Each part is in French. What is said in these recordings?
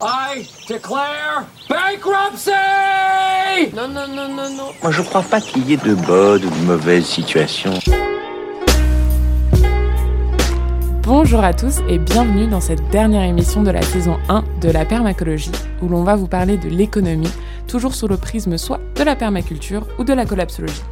I declare bankruptcy! Non, non, non, non, non. Moi, je crois pas qu'il y ait de bonnes ou de mauvaises situations. Bonjour à tous et bienvenue dans cette dernière émission de la saison 1 de la permacologie, où l'on va vous parler de l'économie, toujours sous le prisme soit de la permaculture ou de la collapsologie.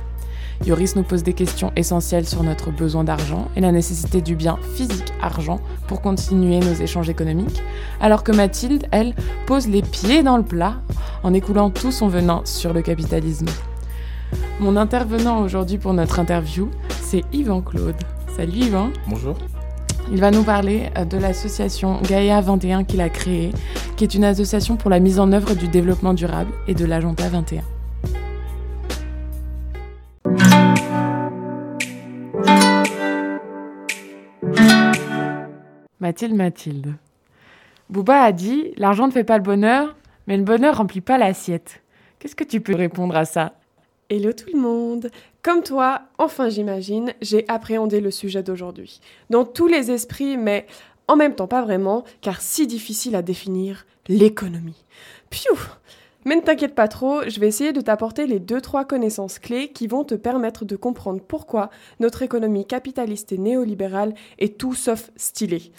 Yoris nous pose des questions essentielles sur notre besoin d'argent et la nécessité du bien physique argent pour continuer nos échanges économiques, alors que Mathilde, elle, pose les pieds dans le plat en écoulant tout son venin sur le capitalisme. Mon intervenant aujourd'hui pour notre interview, c'est Yvan Claude. Salut Yvan. Bonjour. Il va nous parler euh, de l'association Gaïa 21 qu'il a créée, qui est une association pour la mise en œuvre du développement durable et de l'agenda 21. Mathilde, Mathilde. Bouba a dit L'argent ne fait pas le bonheur, mais le bonheur remplit pas l'assiette. Qu'est-ce que tu peux répondre à ça? Hello tout le monde Comme toi, enfin j'imagine, j'ai appréhendé le sujet d'aujourd'hui. Dans tous les esprits, mais en même temps pas vraiment, car si difficile à définir, l'économie. Piou mais ne t'inquiète pas trop, je vais essayer de t'apporter les 2-3 connaissances clés qui vont te permettre de comprendre pourquoi notre économie capitaliste et néolibérale est tout sauf stylée.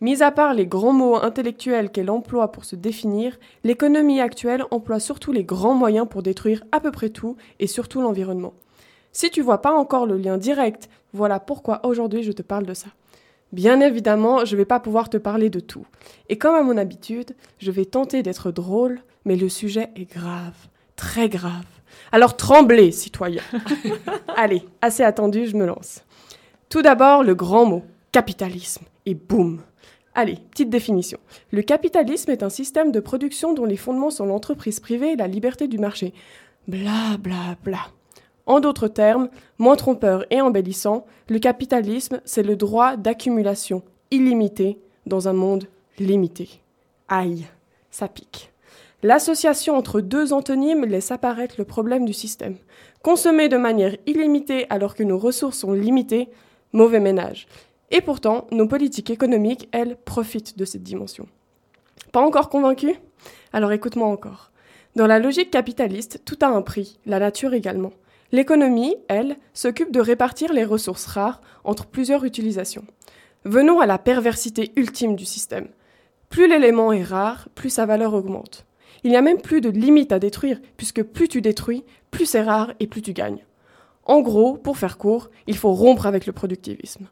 Mis à part les grands mots intellectuels qu'elle emploie pour se définir, l'économie actuelle emploie surtout les grands moyens pour détruire à peu près tout et surtout l'environnement. Si tu vois pas encore le lien direct, voilà pourquoi aujourd'hui je te parle de ça. Bien évidemment, je vais pas pouvoir te parler de tout. Et comme à mon habitude, je vais tenter d'être drôle, mais le sujet est grave, très grave. Alors tremblez, citoyens. Allez, assez attendu, je me lance. Tout d'abord, le grand mot, capitalisme. Et boum. Allez, petite définition. Le capitalisme est un système de production dont les fondements sont l'entreprise privée et la liberté du marché. Bla bla bla. En d'autres termes, moins trompeur et embellissant, le capitalisme, c'est le droit d'accumulation illimité dans un monde limité. Aïe, ça pique. L'association entre deux antonymes laisse apparaître le problème du système. Consommer de manière illimitée alors que nos ressources sont limitées, mauvais ménage. Et pourtant, nos politiques économiques, elles, profitent de cette dimension. Pas encore convaincu Alors écoute-moi encore. Dans la logique capitaliste, tout a un prix, la nature également. L'économie, elle, s'occupe de répartir les ressources rares entre plusieurs utilisations. Venons à la perversité ultime du système. Plus l'élément est rare, plus sa valeur augmente. Il n'y a même plus de limite à détruire, puisque plus tu détruis, plus c'est rare et plus tu gagnes. En gros, pour faire court, il faut rompre avec le productivisme.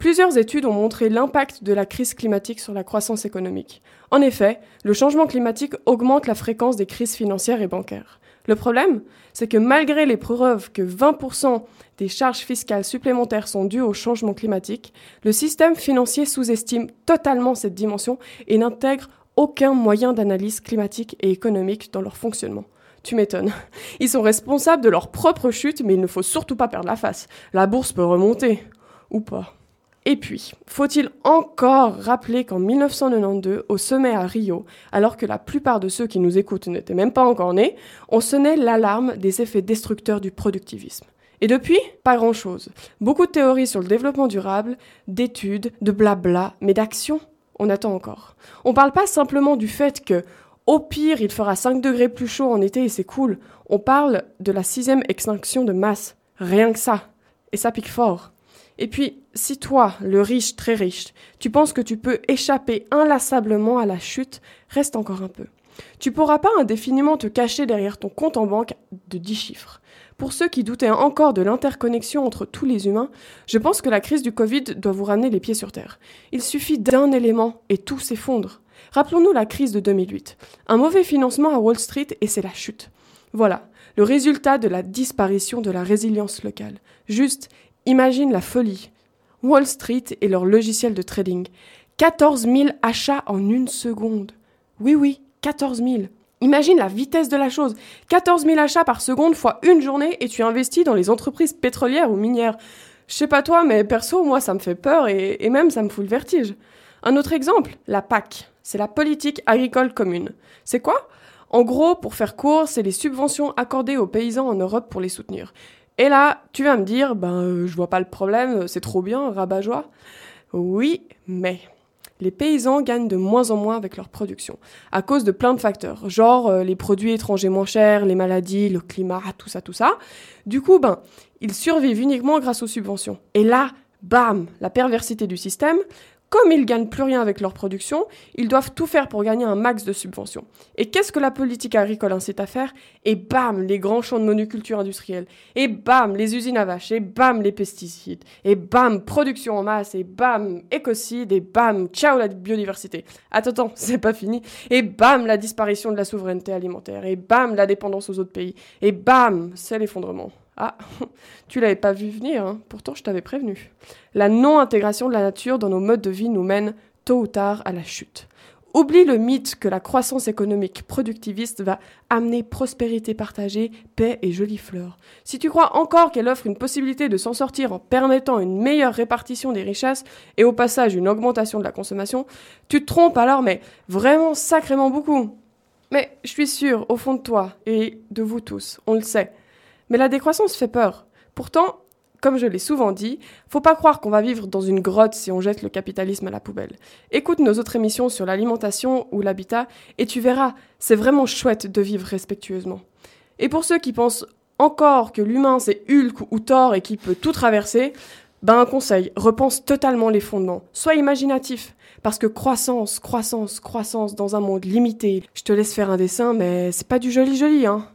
Plusieurs études ont montré l'impact de la crise climatique sur la croissance économique. En effet, le changement climatique augmente la fréquence des crises financières et bancaires. Le problème, c'est que malgré les preuves que 20% des charges fiscales supplémentaires sont dues au changement climatique, le système financier sous-estime totalement cette dimension et n'intègre aucun moyen d'analyse climatique et économique dans leur fonctionnement. Tu m'étonnes. Ils sont responsables de leur propre chute, mais il ne faut surtout pas perdre la face. La bourse peut remonter. Ou pas. Et puis, faut-il encore rappeler qu'en 1992, au sommet à Rio, alors que la plupart de ceux qui nous écoutent n'étaient même pas encore nés, on sonnait l'alarme des effets destructeurs du productivisme. Et depuis, pas grand-chose. Beaucoup de théories sur le développement durable, d'études, de blabla, mais d'actions on attend encore. On parle pas simplement du fait que, au pire, il fera 5 degrés plus chaud en été et c'est cool. On parle de la sixième extinction de masse. Rien que ça. Et ça pique fort. Et puis, si toi, le riche, très riche, tu penses que tu peux échapper inlassablement à la chute, reste encore un peu. Tu pourras pas indéfiniment te cacher derrière ton compte en banque de 10 chiffres. Pour ceux qui doutaient encore de l'interconnexion entre tous les humains, je pense que la crise du Covid doit vous ramener les pieds sur terre. Il suffit d'un élément et tout s'effondre. Rappelons-nous la crise de 2008. Un mauvais financement à Wall Street et c'est la chute. Voilà, le résultat de la disparition de la résilience locale. Juste, imagine la folie. Wall Street et leur logiciel de trading. 14 000 achats en une seconde. Oui, oui, 14 000. Imagine la vitesse de la chose. 14 000 achats par seconde fois une journée et tu investis dans les entreprises pétrolières ou minières. Je sais pas toi, mais perso, moi, ça me fait peur et, et même ça me fout le vertige. Un autre exemple, la PAC. C'est la politique agricole commune. C'est quoi? En gros, pour faire court, c'est les subventions accordées aux paysans en Europe pour les soutenir. Et là, tu vas me dire, ben, euh, je vois pas le problème, c'est trop bien, rabat-joie. Oui, mais les paysans gagnent de moins en moins avec leur production, à cause de plein de facteurs, genre euh, les produits étrangers moins chers, les maladies, le climat, tout ça, tout ça. Du coup, ben, ils survivent uniquement grâce aux subventions. Et là, bam, la perversité du système, comme ils gagnent plus rien avec leur production, ils doivent tout faire pour gagner un max de subventions. Et qu'est-ce que la politique agricole incite à faire? Et bam, les grands champs de monoculture industrielle. Et bam, les usines à vaches. Et bam, les pesticides. Et bam, production en masse. Et bam, écocide. Et bam, ciao la biodiversité. Attends, attends, c'est pas fini. Et bam, la disparition de la souveraineté alimentaire. Et bam, la dépendance aux autres pays. Et bam, c'est l'effondrement. Ah, tu l'avais pas vu venir, hein. pourtant je t'avais prévenu. La non-intégration de la nature dans nos modes de vie nous mène tôt ou tard à la chute. Oublie le mythe que la croissance économique productiviste va amener prospérité partagée, paix et jolies fleurs. Si tu crois encore qu'elle offre une possibilité de s'en sortir en permettant une meilleure répartition des richesses et au passage une augmentation de la consommation, tu te trompes alors, mais vraiment sacrément beaucoup. Mais je suis sûre, au fond de toi et de vous tous, on le sait, mais la décroissance fait peur. Pourtant, comme je l'ai souvent dit, faut pas croire qu'on va vivre dans une grotte si on jette le capitalisme à la poubelle. Écoute nos autres émissions sur l'alimentation ou l'habitat et tu verras, c'est vraiment chouette de vivre respectueusement. Et pour ceux qui pensent encore que l'humain c'est Hulk ou Thor et qui peut tout traverser, ben un conseil, repense totalement les fondements. Sois imaginatif. Parce que croissance, croissance, croissance dans un monde limité. Je te laisse faire un dessin, mais c'est pas du joli joli, hein.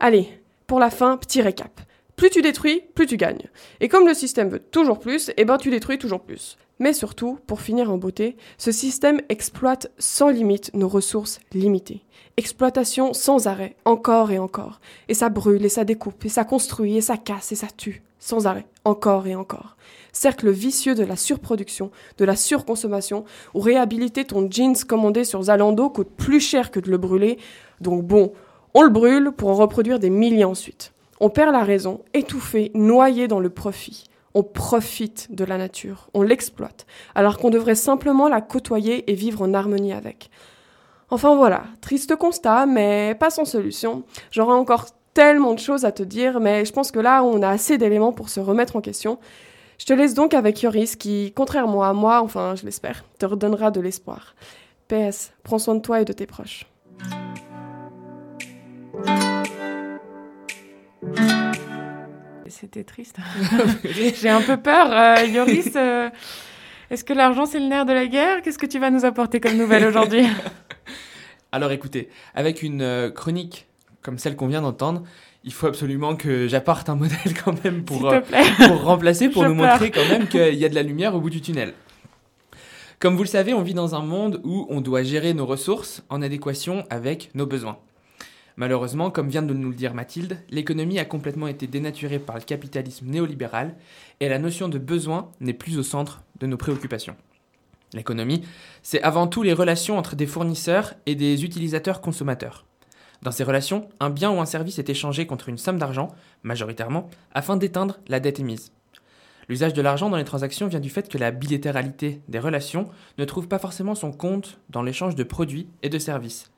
Allez, pour la fin, petit récap. Plus tu détruis, plus tu gagnes. Et comme le système veut toujours plus, eh ben tu détruis toujours plus. Mais surtout, pour finir en beauté, ce système exploite sans limite nos ressources limitées. Exploitation sans arrêt, encore et encore. Et ça brûle, et ça découpe, et ça construit, et ça casse, et ça tue, sans arrêt, encore et encore. Cercle vicieux de la surproduction, de la surconsommation, où réhabiliter ton jeans commandé sur Zalando coûte plus cher que de le brûler. Donc bon, on le brûle pour en reproduire des milliers ensuite. On perd la raison, étouffé, noyé dans le profit. On profite de la nature, on l'exploite, alors qu'on devrait simplement la côtoyer et vivre en harmonie avec. Enfin voilà, triste constat, mais pas sans solution. J'aurais encore tellement de choses à te dire, mais je pense que là, on a assez d'éléments pour se remettre en question. Je te laisse donc avec Yoris qui, contrairement à moi, enfin je l'espère, te redonnera de l'espoir. PS, prends soin de toi et de tes proches. C'était triste. J'ai un peu peur. Euh, Yoris, euh, est-ce que l'argent c'est le nerf de la guerre? Qu'est-ce que tu vas nous apporter comme nouvelle aujourd'hui? Alors écoutez, avec une euh, chronique comme celle qu'on vient d'entendre, il faut absolument que j'apporte un modèle quand même pour, pour remplacer, pour nous montrer quand même qu'il y a de la lumière au bout du tunnel. Comme vous le savez, on vit dans un monde où on doit gérer nos ressources en adéquation avec nos besoins. Malheureusement, comme vient de nous le dire Mathilde, l'économie a complètement été dénaturée par le capitalisme néolibéral et la notion de besoin n'est plus au centre de nos préoccupations. L'économie, c'est avant tout les relations entre des fournisseurs et des utilisateurs consommateurs. Dans ces relations, un bien ou un service est échangé contre une somme d'argent, majoritairement, afin d'éteindre la dette émise. L'usage de l'argent dans les transactions vient du fait que la bilatéralité des relations ne trouve pas forcément son compte dans l'échange de produits et de services.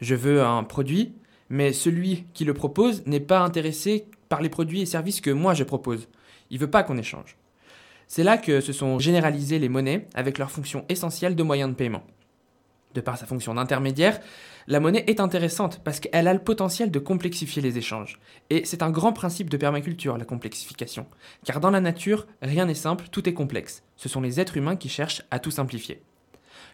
Je veux un produit, mais celui qui le propose n'est pas intéressé par les produits et services que moi je propose. Il veut pas qu'on échange. C'est là que se sont généralisées les monnaies avec leur fonction essentielle de moyen de paiement. De par sa fonction d'intermédiaire, la monnaie est intéressante parce qu'elle a le potentiel de complexifier les échanges. Et c'est un grand principe de permaculture, la complexification. Car dans la nature, rien n'est simple, tout est complexe. Ce sont les êtres humains qui cherchent à tout simplifier.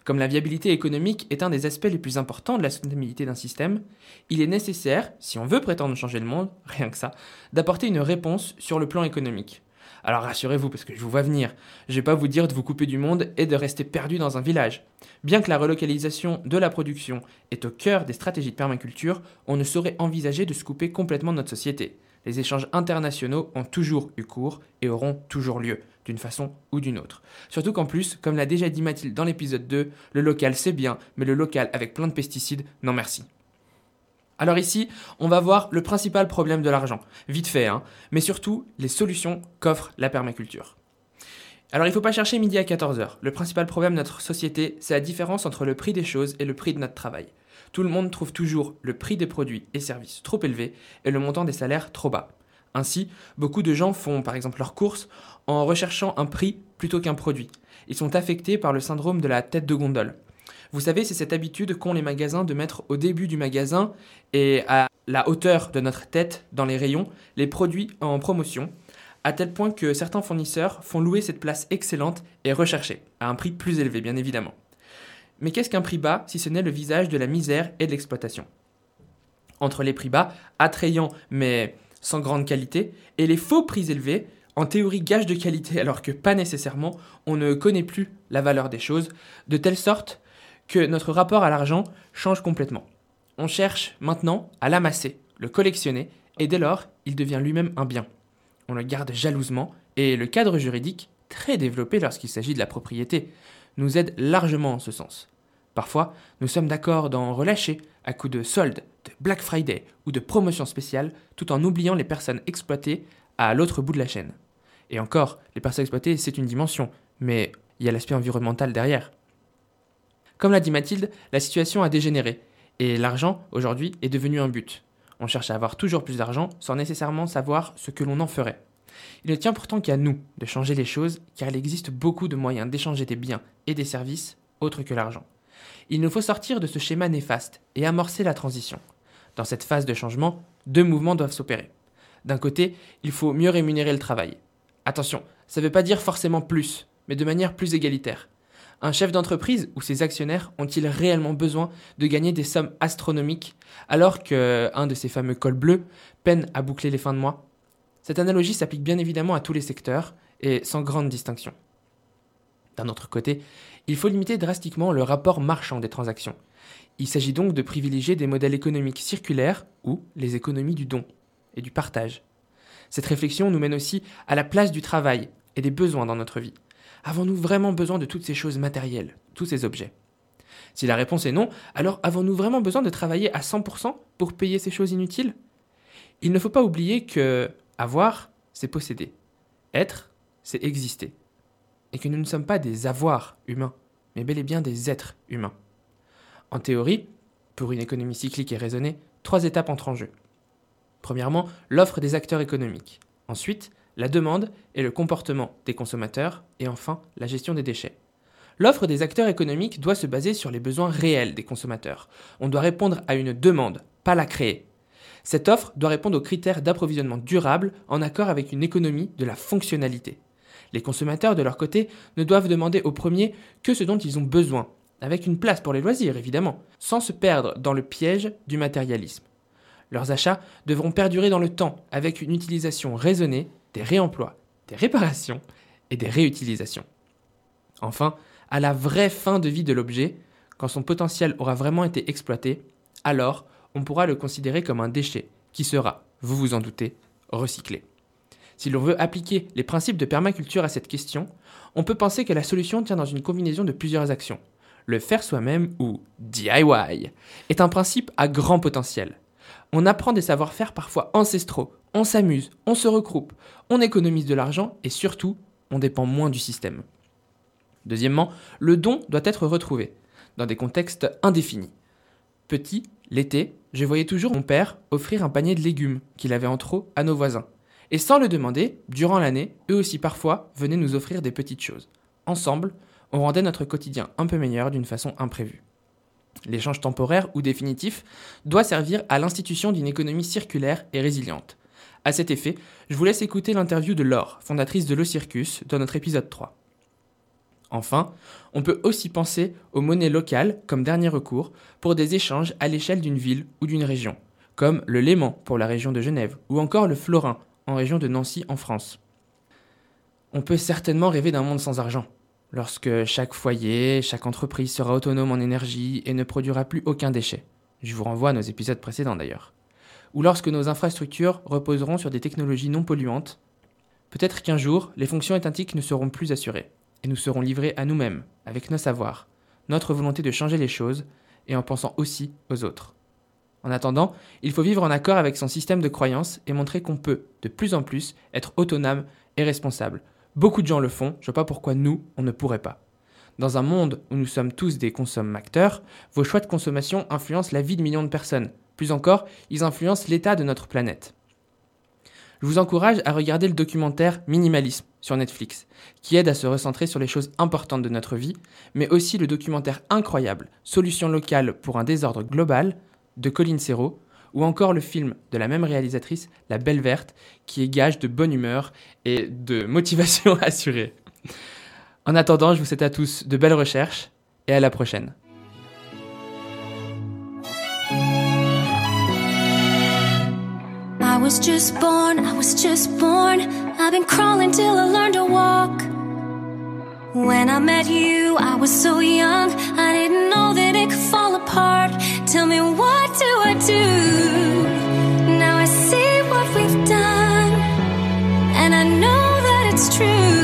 Comme la viabilité économique est un des aspects les plus importants de la soutenabilité d'un système, il est nécessaire, si on veut prétendre changer le monde, rien que ça, d'apporter une réponse sur le plan économique. Alors rassurez-vous, parce que je vous vois venir, je vais pas vous dire de vous couper du monde et de rester perdu dans un village. Bien que la relocalisation de la production est au cœur des stratégies de permaculture, on ne saurait envisager de se couper complètement de notre société. Les échanges internationaux ont toujours eu cours et auront toujours lieu d'une façon ou d'une autre. Surtout qu'en plus, comme l'a déjà dit Mathilde dans l'épisode 2, le local c'est bien, mais le local avec plein de pesticides, non merci. Alors ici, on va voir le principal problème de l'argent, vite fait, hein, mais surtout les solutions qu'offre la permaculture. Alors il ne faut pas chercher midi à 14h. Le principal problème de notre société, c'est la différence entre le prix des choses et le prix de notre travail. Tout le monde trouve toujours le prix des produits et services trop élevé et le montant des salaires trop bas. Ainsi, beaucoup de gens font par exemple leurs courses en recherchant un prix plutôt qu'un produit. Ils sont affectés par le syndrome de la tête de gondole. Vous savez, c'est cette habitude qu'ont les magasins de mettre au début du magasin et à la hauteur de notre tête dans les rayons les produits en promotion, à tel point que certains fournisseurs font louer cette place excellente et recherchée, à un prix plus élevé bien évidemment. Mais qu'est-ce qu'un prix bas si ce n'est le visage de la misère et de l'exploitation? Entre les prix bas, attrayants mais sans grande qualité, et les faux prix élevés, en théorie gage de qualité alors que pas nécessairement, on ne connaît plus la valeur des choses, de telle sorte que notre rapport à l'argent change complètement. On cherche maintenant à l'amasser, le collectionner, et dès lors, il devient lui-même un bien. On le garde jalousement, et le cadre juridique, très développé lorsqu'il s'agit de la propriété, nous aide largement en ce sens. Parfois, nous sommes d'accord d'en relâcher à coup de soldes, de Black Friday ou de promotions spéciales, tout en oubliant les personnes exploitées à l'autre bout de la chaîne. Et encore, les personnes exploitées, c'est une dimension, mais il y a l'aspect environnemental derrière. Comme l'a dit Mathilde, la situation a dégénéré, et l'argent, aujourd'hui, est devenu un but. On cherche à avoir toujours plus d'argent sans nécessairement savoir ce que l'on en ferait. Il ne tient pourtant qu'à nous de changer les choses, car il existe beaucoup de moyens d'échanger des biens et des services autres que l'argent. Il nous faut sortir de ce schéma néfaste et amorcer la transition. Dans cette phase de changement, deux mouvements doivent s'opérer. D'un côté, il faut mieux rémunérer le travail. Attention, ça ne veut pas dire forcément plus, mais de manière plus égalitaire. Un chef d'entreprise ou ses actionnaires ont-ils réellement besoin de gagner des sommes astronomiques alors qu'un de ces fameux cols bleus peine à boucler les fins de mois? Cette analogie s'applique bien évidemment à tous les secteurs et sans grande distinction. D'un autre côté, il faut limiter drastiquement le rapport marchand des transactions. Il s'agit donc de privilégier des modèles économiques circulaires ou les économies du don et du partage. Cette réflexion nous mène aussi à la place du travail et des besoins dans notre vie. Avons-nous vraiment besoin de toutes ces choses matérielles, tous ces objets? Si la réponse est non, alors avons-nous vraiment besoin de travailler à 100% pour payer ces choses inutiles? Il ne faut pas oublier que avoir, c'est posséder. Être, c'est exister et que nous ne sommes pas des avoirs humains, mais bel et bien des êtres humains. En théorie, pour une économie cyclique et raisonnée, trois étapes entrent en jeu. Premièrement, l'offre des acteurs économiques. Ensuite, la demande et le comportement des consommateurs. Et enfin, la gestion des déchets. L'offre des acteurs économiques doit se baser sur les besoins réels des consommateurs. On doit répondre à une demande, pas la créer. Cette offre doit répondre aux critères d'approvisionnement durable en accord avec une économie de la fonctionnalité. Les consommateurs, de leur côté, ne doivent demander au premier que ce dont ils ont besoin, avec une place pour les loisirs évidemment, sans se perdre dans le piège du matérialisme. Leurs achats devront perdurer dans le temps avec une utilisation raisonnée des réemplois, des réparations et des réutilisations. Enfin, à la vraie fin de vie de l'objet, quand son potentiel aura vraiment été exploité, alors on pourra le considérer comme un déchet qui sera, vous vous en doutez, recyclé. Si l'on veut appliquer les principes de permaculture à cette question, on peut penser que la solution tient dans une combinaison de plusieurs actions. Le faire soi-même ou DIY est un principe à grand potentiel. On apprend des savoir-faire parfois ancestraux, on s'amuse, on se regroupe, on économise de l'argent et surtout, on dépend moins du système. Deuxièmement, le don doit être retrouvé, dans des contextes indéfinis. Petit, l'été, je voyais toujours mon père offrir un panier de légumes qu'il avait en trop à nos voisins. Et sans le demander, durant l'année, eux aussi parfois venaient nous offrir des petites choses. Ensemble, on rendait notre quotidien un peu meilleur d'une façon imprévue. L'échange temporaire ou définitif doit servir à l'institution d'une économie circulaire et résiliente. À cet effet, je vous laisse écouter l'interview de Laure, fondatrice de Le Circus, dans notre épisode 3. Enfin, on peut aussi penser aux monnaies locales comme dernier recours pour des échanges à l'échelle d'une ville ou d'une région, comme le Léman pour la région de Genève, ou encore le florin en région de Nancy en France. On peut certainement rêver d'un monde sans argent, lorsque chaque foyer, chaque entreprise sera autonome en énergie et ne produira plus aucun déchet. Je vous renvoie à nos épisodes précédents d'ailleurs. Ou lorsque nos infrastructures reposeront sur des technologies non polluantes. Peut-être qu'un jour, les fonctions étatiques ne seront plus assurées, et nous serons livrés à nous-mêmes, avec nos savoirs, notre volonté de changer les choses, et en pensant aussi aux autres. En attendant, il faut vivre en accord avec son système de croyances et montrer qu'on peut, de plus en plus, être autonome et responsable. Beaucoup de gens le font, je vois pas pourquoi nous, on ne pourrait pas. Dans un monde où nous sommes tous des consommateurs, vos choix de consommation influencent la vie de millions de personnes. Plus encore, ils influencent l'état de notre planète. Je vous encourage à regarder le documentaire Minimalisme sur Netflix, qui aide à se recentrer sur les choses importantes de notre vie, mais aussi le documentaire incroyable Solution locale pour un désordre global de Colin Serrault, ou encore le film de la même réalisatrice, La Belle Verte, qui est gage de bonne humeur et de motivation assurée. En attendant, je vous souhaite à tous de belles recherches et à la prochaine. I was just born, I was just born. I've been crawling till I learned to walk. When I met you, I was so young, I didn't know that it fall apart. Tell me, what do I do? Now I see what we've done, and I know that it's true.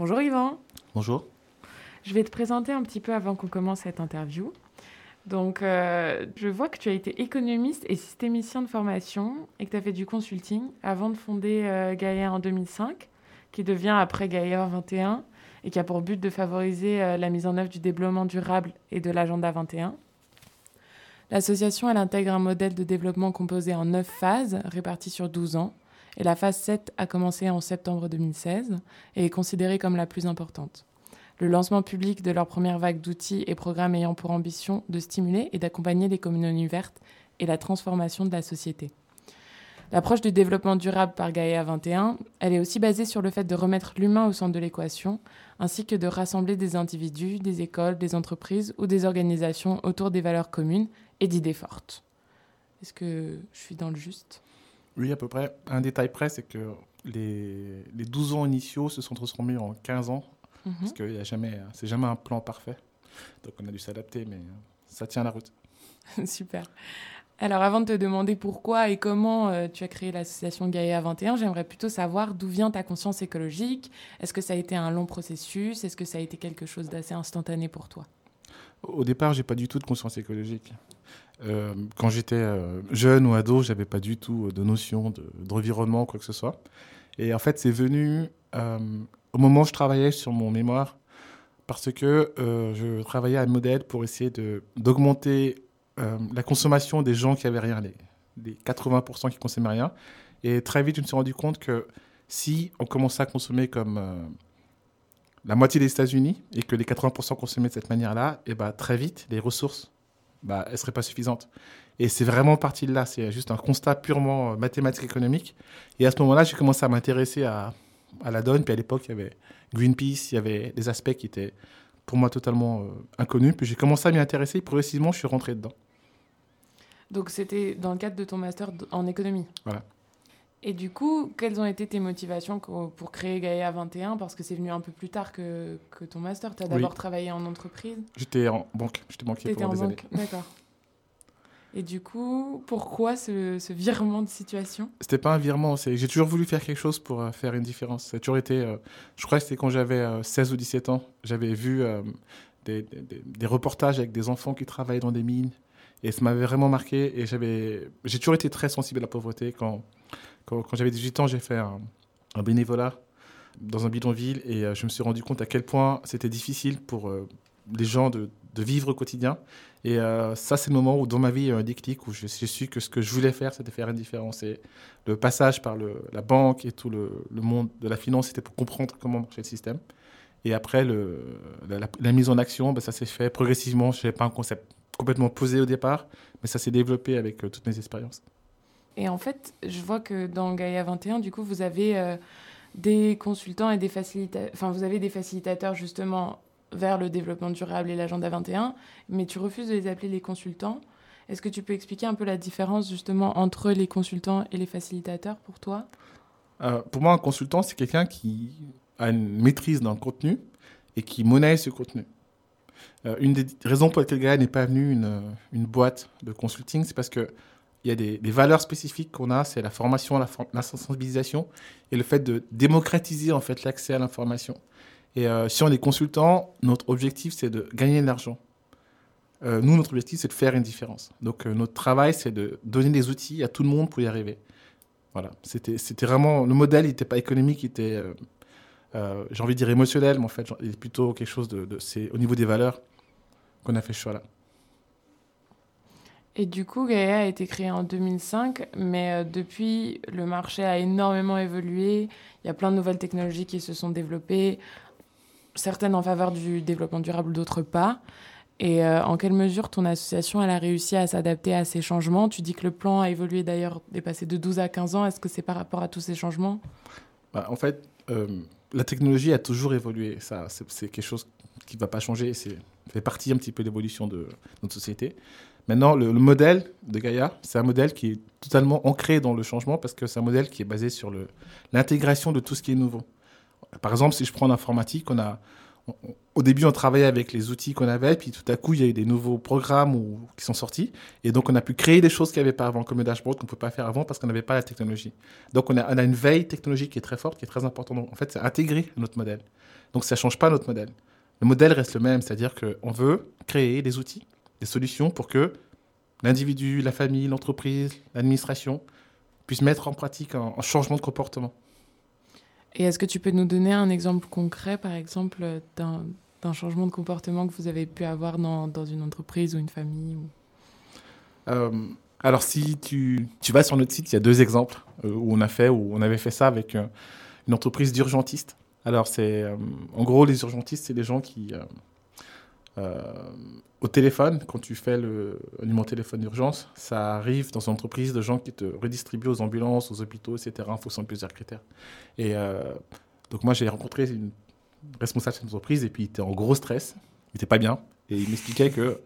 Bonjour Yvan. Bonjour. Je vais te présenter un petit peu avant qu'on commence cette interview. Donc, euh, je vois que tu as été économiste et systémicien de formation et que tu as fait du consulting avant de fonder euh, Gaïa en 2005, qui devient après Gaïa 21 et qui a pour but de favoriser euh, la mise en œuvre du développement durable et de l'agenda 21. L'association, elle intègre un modèle de développement composé en 9 phases réparties sur 12 ans. Et la phase 7 a commencé en septembre 2016 et est considérée comme la plus importante le lancement public de leur première vague d'outils et programmes ayant pour ambition de stimuler et d'accompagner les communautés vertes et la transformation de la société. L'approche du développement durable par Gaïa 21, elle est aussi basée sur le fait de remettre l'humain au centre de l'équation, ainsi que de rassembler des individus, des écoles, des entreprises ou des organisations autour des valeurs communes et d'idées fortes. Est-ce que je suis dans le juste? Oui, à peu près. Un détail près, c'est que les, les 12 ans initiaux se sont transformés en 15 ans Mhm. Parce que c'est jamais, c'est jamais un plan parfait. Donc on a dû s'adapter, mais ça tient la route. Super. Alors avant de te demander pourquoi et comment euh, tu as créé l'association Gaïa 21, j'aimerais plutôt savoir d'où vient ta conscience écologique. Est-ce que ça a été un long processus? Est-ce que ça a été quelque chose d'assez instantané pour toi? Au départ, j'ai pas du tout de conscience écologique. Euh, quand j'étais euh, jeune ou ado, j'avais pas du tout de notion de, d'environnement, quoi que ce soit. Et en fait, c'est venu euh, au moment où je travaillais sur mon mémoire, parce que euh, je travaillais à un modèle pour essayer de, d'augmenter euh, la consommation des gens qui avaient rien, les, les 80% qui consommaient rien. Et très vite, je me suis rendu compte que si on commençait à consommer comme euh, la moitié des États-Unis et que les 80% consommaient de cette manière-là, et bah, très vite, les ressources, bah, elles ne seraient pas suffisantes. Et c'est vraiment parti de là. C'est juste un constat purement euh, mathématique économique. Et à ce moment-là, j'ai commencé à m'intéresser à, à la donne. Puis à l'époque, il y avait Greenpeace, il y avait des aspects qui étaient pour moi totalement euh, inconnus. Puis j'ai commencé à m'y intéresser. Et progressivement, je suis rentré dedans. Donc c'était dans le cadre de ton master en économie. Voilà. Et du coup, quelles ont été tes motivations pour créer Gaïa 21 Parce que c'est venu un peu plus tard que, que ton master. Tu as Oui. d'abord travaillé en entreprise. J'étais en banque. J'étais banquier pendant en des banque. années. D'accord. Et du coup, pourquoi ce, ce virement de situation? C'était pas un virement. J'ai toujours voulu faire quelque chose pour euh, faire une différence. Ça a toujours été. euh, je crois que c'était quand j'avais euh, 16 ou 17 ans. J'avais vu euh, des, des- des- des reportages avec des enfants qui travaillaient dans des mines. Et ça m'avait vraiment marqué. Et j'avais, j'ai toujours été très sensible à la pauvreté. Quand, quand, quand j'avais 18 ans, j'ai fait un, bénévolat dans un bidonville. Et euh, je me suis rendu compte à quel point c'était difficile pour euh, les gens de, vivre au quotidien. Et euh, ça, c'est le moment où, dans ma vie, il y a un déclic où j'ai su que ce que je voulais faire, c'était faire une différence. Et le passage par la banque et tout le, monde de la finance, c'était pour comprendre comment marchait le système. Et après, la, mise en action, ben, ça s'est fait progressivement. Je n'avais pas un concept complètement posé au départ, mais ça s'est développé avec toutes mes expériences. Et en fait, je vois que dans Gaïa 21, du coup, vous avez euh, des consultants et des facilitateurs. Enfin, vous avez des facilitateurs justement vers le développement durable et l'agenda 21, mais tu refuses de les appeler les consultants. Est-ce que tu peux expliquer un peu la différence justement entre les consultants et les facilitateurs pour toi? Euh, pour moi, un consultant, c'est quelqu'un qui a une maîtrise d'un contenu et qui monnaie ce contenu. Euh, une des raisons pour lesquelles Gaia n'est pas venue une, une boîte de consulting, c'est parce que il y a des, valeurs spécifiques qu'on a, c'est la formation, la, sensibilisation et le fait de démocratiser en fait l'accès à l'information. Et euh, si on est consultant, notre objectif c'est de gagner de l'argent. Euh, nous, notre objectif c'est de faire une différence. Donc euh, notre travail c'est de donner des outils à tout le monde pour y arriver. Voilà, c'était vraiment le modèle, il n'était pas économique, il était, j'ai envie de dire émotionnel, mais en fait, il est plutôt quelque chose de- c'est au niveau des valeurs qu'on a fait ce choix-là. Et du coup, Gaia a été créé en 2005, mais euh, depuis, le marché a énormément évolué. Il y a plein de nouvelles technologies qui se sont développées, certaines en faveur du développement durable, d'autres pas. Et euh, en quelle mesure ton association elle a réussi à s'adapter à ces changements? Tu dis que le plan a évolué d'ailleurs, est passé de 12 à 15 ans. Est-ce que c'est par rapport à tous ces changements? Bah, en fait, euh, la technologie a toujours évolué. Ça, c'est quelque chose qui ne va pas changer. C'est fait partie un petit peu de l'évolution de notre société. Maintenant, le, le modèle de Gaia, c'est un modèle qui est totalement ancré dans le changement parce que c'est un modèle qui est basé sur l'intégration de tout ce qui est nouveau. Par exemple, si je prends l'informatique, on a, au début, on travaillait avec les outils qu'on avait, puis tout à coup, il y a eu des nouveaux programmes ou- qui sont sortis, et donc on a pu créer des choses qu'il n'y avait pas avant, comme le dashboard qu'on ne pouvait pas faire avant parce qu'on n'avait pas la technologie. Donc on a, une veille technologique qui est très forte, qui est très importante. Donc, en fait, c'est intégré notre modèle. Donc ça ne change pas notre modèle. Le modèle reste le même, c'est-à-dire qu'on veut créer des outils, des solutions pour que l'individu, la famille, l'entreprise, l'administration puissent mettre en pratique un, un changement de comportement. Et est-ce que tu peux nous donner un exemple concret, par exemple, d'un changement de comportement que vous avez pu avoir dans, dans une entreprise ou une famille ou... Euh, alors, si tu, tu vas sur notre site, il y a deux exemples euh, où on a fait, où on avait fait ça avec euh, une entreprise d'urgentistes. Alors, c'est en gros les urgentistes, c'est les gens qui au téléphone, quand tu fais le numéro téléphone d'urgence, ça arrive dans une entreprise de gens qui te redistribuent aux ambulances, aux hôpitaux, etc. En fonction de plusieurs critères. Et euh, donc moi, j'ai rencontré une responsable de cette entreprise et puis il était en gros stress, il était pas bien et il m'expliquait que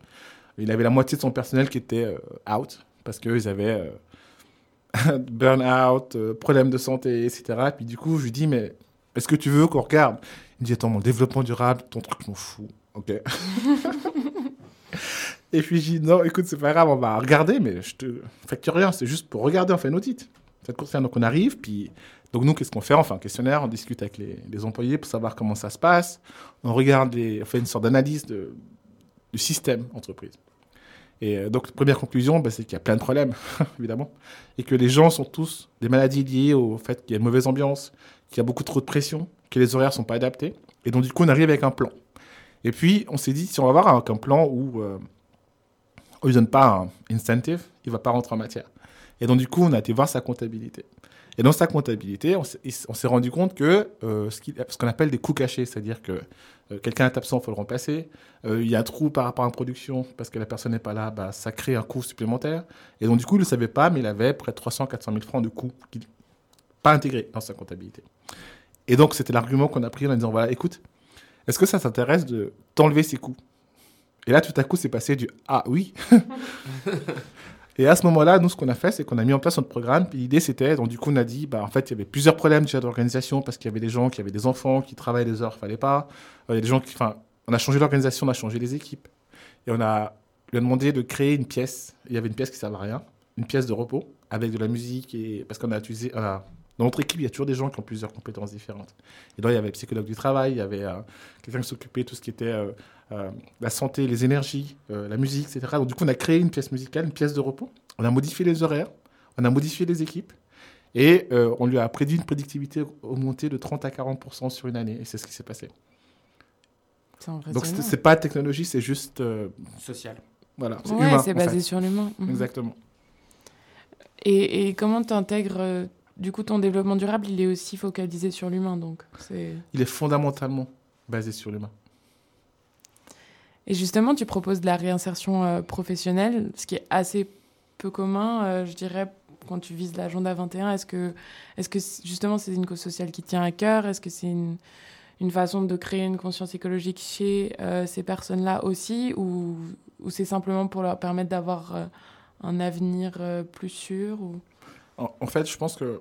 il avait la moitié de son personnel qui était euh, out parce qu'ils avaient euh, burn-out, euh, problème de santé, etc. Et puis du coup, je lui dis, mais est-ce que tu veux qu'on regarde? Il me dit, attends, mon développement durable, ton truc, m'en fous. Ok. Et puis je dis, non, écoute, c'est pas grave, on va regarder, mais je te facture rien, c'est juste pour regarder, on fait un audit. Ça te concerne, donc on arrive, puis donc nous, qu'est-ce qu'on fait? On fait un questionnaire, on discute avec les, employés pour savoir comment ça se passe. On regarde, on fait une sorte d'analyse du système entreprise. Et euh, donc, première conclusion, bah, c'est qu'il y a plein de problèmes, évidemment, et que les gens sont tous des maladies liées au fait qu'il y a une mauvaise ambiance, qu'il y a beaucoup trop de pression, que les horaires sont pas adaptés. Et donc, du coup, on arrive avec un plan. Et puis, on s'est dit, si on va avoir un, plan où euh, on lui donne pas un incentive, il va pas rentrer en matière. Et donc, du coup, on a été voir sa comptabilité. Et dans sa comptabilité, on s'est rendu compte que euh, ce qu'on appelle des coûts cachés, c'est-à-dire que euh, quelqu'un est absent, il faut le remplacer. Euh, il y a un trou par rapport à une production parce que la personne n'est pas là, bah, ça crée un coût supplémentaire. Et donc, du coup, il ne le savait pas, mais il avait près de 300 400 000 francs de coûts pas intégrés dans sa comptabilité. Et donc, c'était l'argument qu'on a pris en disant voilà, écoute, est-ce que ça t'intéresse de t'enlever ces coûts Et là, tout à coup, c'est passé du ah oui Et à ce moment-là, nous, ce qu'on a fait, c'est qu'on a mis en place notre programme. L'idée, c'était, donc du coup, on a dit, bah, en fait, il y avait plusieurs problèmes déjà d'organisation parce qu'il y avait des gens qui avaient des enfants, qui travaillaient des heures, il fallait pas. Euh, il y a des gens qui, enfin, on a changé l'organisation, on a changé les équipes. Et on a lui a demandé de créer une pièce. Il y avait une pièce qui ne servait à rien, une pièce de repos avec de la musique et parce qu'on a utilisé. Dans notre équipe, il y a toujours des gens qui ont plusieurs compétences différentes. Et donc, il y avait un psychologue du travail, il y avait euh, quelqu'un qui s'occupait de tout ce qui était euh, euh, la santé, les énergies, euh, la musique, etc. Donc, du coup, on a créé une pièce musicale, une pièce de repos. On a modifié les horaires, on a modifié les équipes. Et euh, on lui a prédit une prédictivité augmentée de 30 à 40% sur une année. Et c'est ce qui s'est passé. Donc, c'est pas technologie, c'est juste. Social. Voilà. C'est ouais, c'est basé sur l'humain. Mhm. Exactement. Et, et comment tu intègres. Du coup, ton développement durable, il est aussi focalisé sur l'humain, donc Il est fondamentalement basé sur l'humain. Et justement, tu proposes de la réinsertion euh, professionnelle, ce qui est assez peu commun, euh, je dirais, quand tu vises l'agenda 21. Est-ce que, est que justement c'est une cause sociale qui tient à cœur? Est-ce que c'est une, une, façon de créer une conscience écologique chez euh, ces personnes-là aussi? Ou, ou c'est simplement pour leur permettre d'avoir un avenir plus sûr ou... en, en, fait, je pense qu'il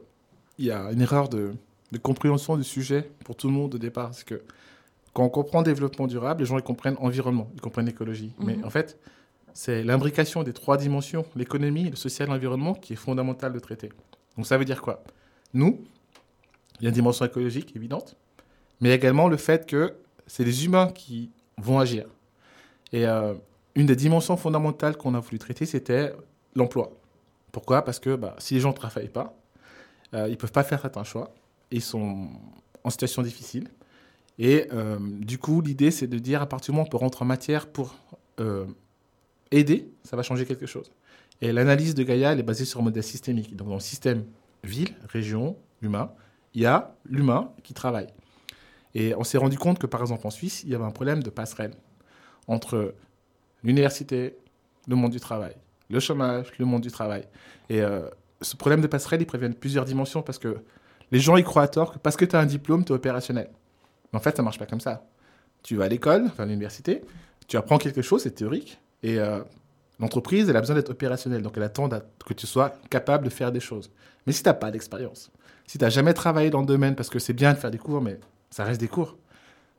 y a une erreur de, de compréhension du sujet pour tout le monde au départ. C'est que quand on comprend développement durable, les gens ils comprennent environnement, ils comprennent écologie. -hmm. Mais en fait, c'est l'imbrication des trois dimensions, l'économie, le social et l'environnement, qui est fondamental de traiter. Donc ça veut dire quoi? Nous, il y a une dimension écologique évidente, mais également le fait que c'est les humains qui vont agir. Et euh, une des dimensions fondamentales qu'on a voulu traiter, c'était l'emploi. Pourquoi? Parce que bah, si les gens ne travaillent pas, euh, ils ne peuvent pas faire certains choix, ils sont en situation difficile. Et euh, du coup, l'idée, c'est de dire à partir du moment où on peut rentrer en matière pour euh, aider, ça va changer quelque chose. Et l'analyse de Gaïa, elle est basée sur un modèle systémique. Donc, dans le système ville, région, humain, il y a l'humain qui travaille. Et on s'est rendu compte que, par exemple, en Suisse, il y avait un problème de passerelle entre l'université, le monde du travail, le chômage, le monde du travail. Et euh, ce problème de passerelle, il prévient de plusieurs dimensions parce que les gens y croient à tort que parce que tu as un diplôme, tu es opérationnel. Mais en fait, ça marche pas comme ça. Tu vas à l'école, enfin à l'université, tu apprends quelque chose, c'est théorique, et euh, l'entreprise, elle a besoin d'être opérationnelle, donc elle attend que tu sois capable de faire des choses. Mais si tu n'as pas d'expérience, si tu n'as jamais travaillé dans le domaine, parce que c'est bien de faire des cours, mais ça reste des cours,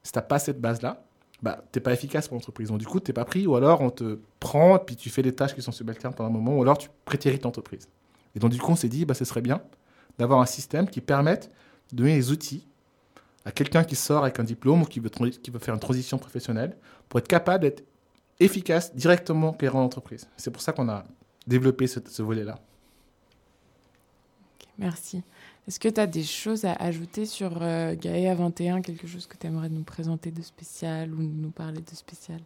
si tu n'as pas cette base-là, bah, tu n'es pas efficace pour l'entreprise. Donc du coup, tu n'es pas pris, ou alors on te prend, puis tu fais des tâches qui sont subalternes pendant un moment, ou alors tu prétérites l'entreprise. Et donc du coup, on s'est dit, bah, ce serait bien d'avoir un système qui permette de donner les outils à quelqu'un qui sort avec un diplôme ou qui veut, faire une transition professionnelle pour être capable d'être efficace directement clairant l'entreprise. C'est pour ça qu'on a développé ce, volet-là. Merci. Est-ce que tu as des choses à ajouter sur euh, Gaïa 21, quelque chose que tu aimerais nous présenter de spécial ou nous parler de spécial?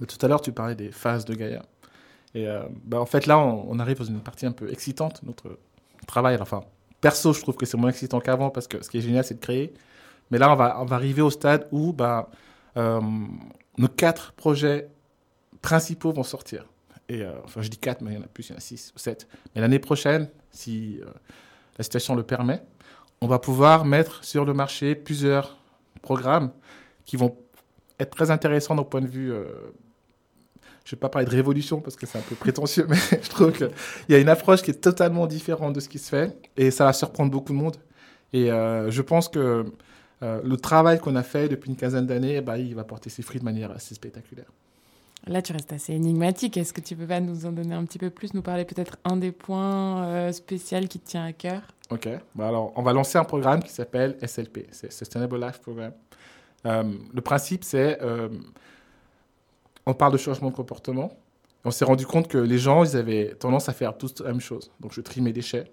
Mais Tout à l'heure, tu parlais des phases de Gaïa. Et euh, bah, en fait, là, on, arrive dans une partie un peu excitante, notre travail. Enfin, perso, je trouve que c'est moins excitant qu'avant parce que ce qui est génial, c'est de créer. Mais là, on va, on va arriver au stade où bah, euh, nos quatre projets principaux vont sortir. Et euh, enfin, je dis quatre, mais il y en a plus, il y en a six ou sept. Mais l'année prochaine, si la situation le permet, on va pouvoir mettre sur le marché plusieurs programmes qui vont être très intéressants d'un point de vue. Euh, je ne vais pas parler de révolution parce que c'est un peu prétentieux, mais je trouve qu'il y a une approche qui est totalement différente de ce qui se fait et ça va surprendre beaucoup de monde. Et euh, je pense que euh, le travail qu'on a fait depuis une quinzaine d'années, bah, il va porter ses fruits de manière assez spectaculaire. Là, tu restes assez énigmatique. Est-ce que tu peux pas nous en donner un petit peu plus, nous parler peut-être un des points euh, spéciaux qui te tient à cœur? Ok. Bah alors, on va lancer un programme qui s'appelle SLP, Sustainable Life Program. Euh, le principe, c'est, euh, on parle de changement de comportement. On s'est rendu compte que les gens, ils avaient tendance à faire tous la même chose. Donc, je trie mes déchets.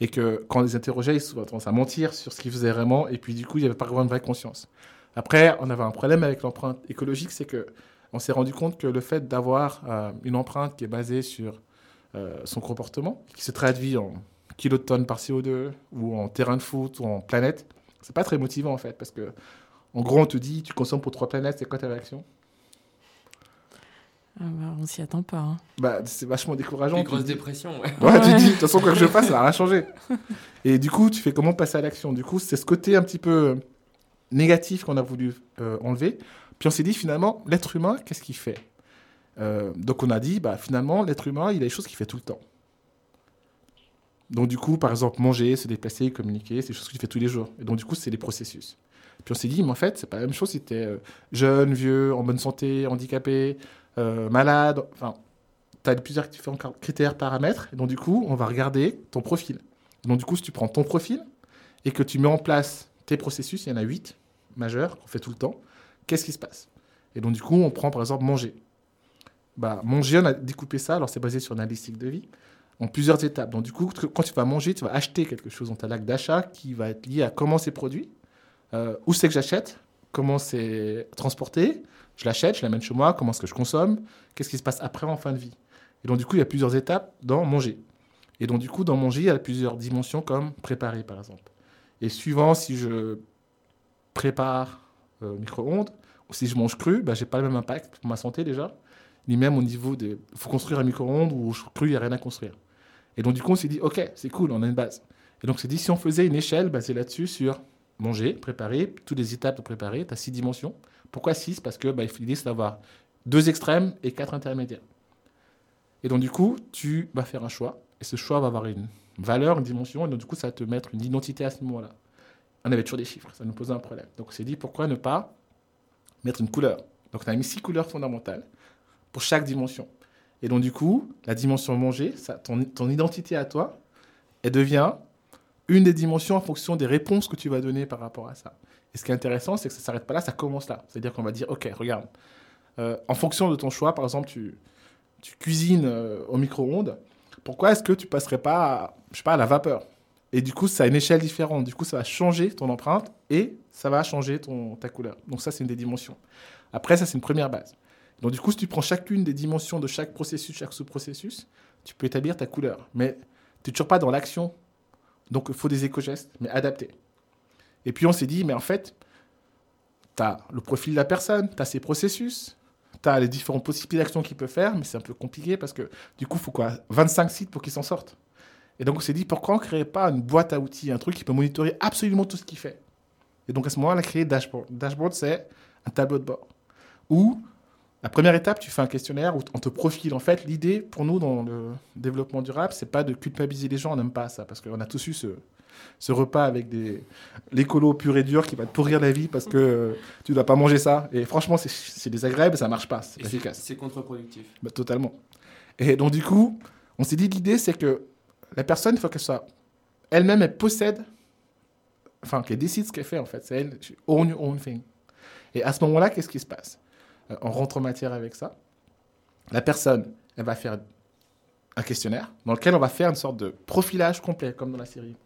Et que quand on les interrogeait, ils avaient tendance à mentir sur ce qu'ils faisaient vraiment. Et puis, du coup, il n'y avait pas vraiment de vraie conscience. Après, on avait un problème avec l'empreinte écologique, c'est que on s'est rendu compte que le fait d'avoir euh, une empreinte qui est basée sur euh, son comportement, qui se traduit en kilotonnes par CO2 ou en terrain de foot ou en planète, c'est pas très motivant en fait, parce que en gros, on te dit, tu consommes pour trois planètes, c'est quoi ta réaction? Ah bah, On s'y attend pas. Hein. Bah, c'est vachement décourageant. Une grosse dépression, ouais. Ouais, tu dis, de toute façon, quoi que je fasse, ça va rien changer. Et du coup, tu fais comment passer à l'action? Du coup, c'est ce côté un petit peu négatif qu'on a voulu euh, enlever. Puis on s'est dit, finalement, l'être humain, qu'est-ce qu'il fait? Euh, Donc on a dit, bah, finalement, l'être humain, il a des choses qu'il fait tout le temps. Donc du coup, par exemple, manger, se déplacer, communiquer, c'est des choses qu'il fait tous les jours. Et donc du coup, c'est des processus. Puis on s'est dit, mais en fait, c'est pas la même chose si tu euh, jeune, vieux, en bonne santé, handicapé, euh, malade. Enfin, tu as plusieurs différents critères, paramètres. Et donc du coup, on va regarder ton profil. donc du coup, si tu prends ton profil et que tu mets en place tes processus, il y en a huit majeurs qu'on fait tout le temps, qu'est-ce qui se passe? Et donc du coup, on prend par exemple manger. Bah, manger, on a découpé ça, alors c'est basé sur une analytique de vie, en plusieurs étapes. Donc du coup, quand tu vas manger, tu vas acheter quelque chose dans ta lac d'achat qui va être lié à comment c'est produit, euh, où c'est que j'achète, comment c'est transporté, je l'achète, je l'amène chez moi, comment est-ce que je consomme, qu'est-ce qui se passe après en fin de vie? Et donc du coup, il y a plusieurs étapes dans manger. Et donc du coup, dans manger, il y a plusieurs dimensions comme préparer par exemple. Et suivant si je prépare euh, micro-ondes, si je mange cru, bah, j'ai pas le même impact pour ma santé déjà, ni même au niveau de... Faut construire un micro-ondes ou cru, il n'y a rien à construire. Et donc du coup, on s'est dit, ok, c'est cool, on a une base. Et donc on s'est dit, si on faisait une échelle basée là-dessus sur manger, préparer, toutes les étapes de préparer, tu as six dimensions. Pourquoi six? Parce que bah, l'idée, c'est d'avoir deux extrêmes et quatre intermédiaires. Et donc du coup, tu vas faire un choix, et ce choix va avoir une valeur, une dimension, et donc du coup, ça va te mettre une identité à ce moment-là. On avait toujours des chiffres, ça nous posait un problème. Donc on s'est dit, pourquoi ne pas mettre une couleur Donc on a mis six couleurs fondamentales pour chaque dimension. Et donc du coup, la dimension manger, ça, ton, ton identité à toi, elle devient une des dimensions en fonction des réponses que tu vas donner par rapport à ça. Et ce qui est intéressant, c'est que ça ne s'arrête pas là, ça commence là. C'est-à-dire qu'on va dire, OK, regarde, euh, en fonction de ton choix, par exemple, tu, tu cuisines euh, au micro-ondes, pourquoi est-ce que tu passerais pas je sais pas, à la vapeur? Et du coup, ça a une échelle différente. Du coup, ça va changer ton empreinte et ça va changer ton, ta couleur. Donc ça, c'est une des dimensions. Après, ça, c'est une première base. Donc du coup, si tu prends chacune des dimensions de chaque processus, chaque sous-processus, tu peux établir ta couleur. Mais tu n'es toujours pas dans l'action donc, il faut des éco-gestes, mais adaptés. Et puis, on s'est dit, mais en fait, tu as le profil de la personne, tu as ses processus, tu as les différentes possibilités d'action qu'il peut faire, mais c'est un peu compliqué parce que du coup, il faut quoi? 25 sites pour qu'il s'en sorte. Et donc, on s'est dit, pourquoi on ne crée pas une boîte à outils, un truc qui peut monitorer absolument tout ce qu'il fait? Et donc, à ce moment-là, on a créé Dashboard. Dashboard, c'est un tableau de bord où la première étape, tu fais un questionnaire où on te profile. En fait, l'idée pour nous dans le développement durable, c'est pas de culpabiliser les gens, on n'aime pas ça, parce qu'on a tous eu ce, ce repas avec des l'écolo pur et dur qui va te pourrir la vie parce que euh, tu ne dois pas manger ça. Et franchement, c'est désagréable, ça marche pas, c'est efficace. C'est contre-productif. Bah, totalement. Et donc du coup, on s'est dit l'idée, c'est que la personne, il faut qu'elle soit elle-même, elle possède, enfin, qu'elle décide ce qu'elle fait en fait. C'est elle, own your own thing. Et à ce moment-là, qu'est-ce qui se passe? Euh, on rentre en matière avec ça. La personne, elle va faire un questionnaire dans lequel on va faire une sorte de profilage complet, comme dans la série.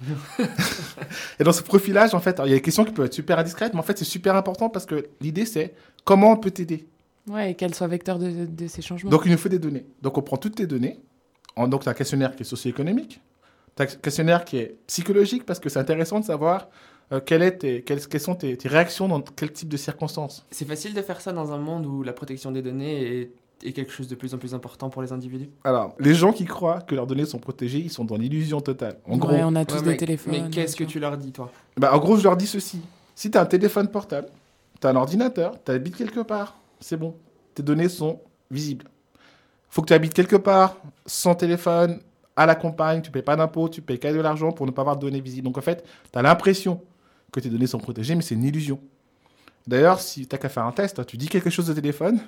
et dans ce profilage, en fait, il y a des questions qui peuvent être super indiscrètes, mais en fait, c'est super important parce que l'idée, c'est comment on peut t'aider. Ouais, et qu'elle soit vecteur de, ces changements. Donc, il nous faut des données. Donc, on prend toutes tes données. donc, tu as un questionnaire qui est socio-économique, questionnaire qui est psychologique parce que c'est intéressant de savoir euh, est quelles, sont tes, réactions dans quel type de circonstances C'est facile de faire ça dans un monde où la protection des données est, quelque chose de plus en plus important pour les individus Alors, les gens qui croient que leurs données sont protégées, ils sont dans l'illusion totale. En gros, on a tous des téléphones. Mais qu'est-ce que tu leur dis, toi? Bah, En gros, je leur dis ceci. Si tu as un téléphone portable, tu as un ordinateur, tu habites quelque part, c'est bon. Tes données sont visibles. faut que tu habites quelque part, sans téléphone, à la campagne, tu payes pas d'impôts, tu payes qu'à de l'argent pour ne pas avoir de données visibles. Donc en fait, tu as l'impression que tes données sont protégées, mais c'est une illusion. D'ailleurs, si tu n'as qu'à faire un test, tu dis quelque chose au téléphone,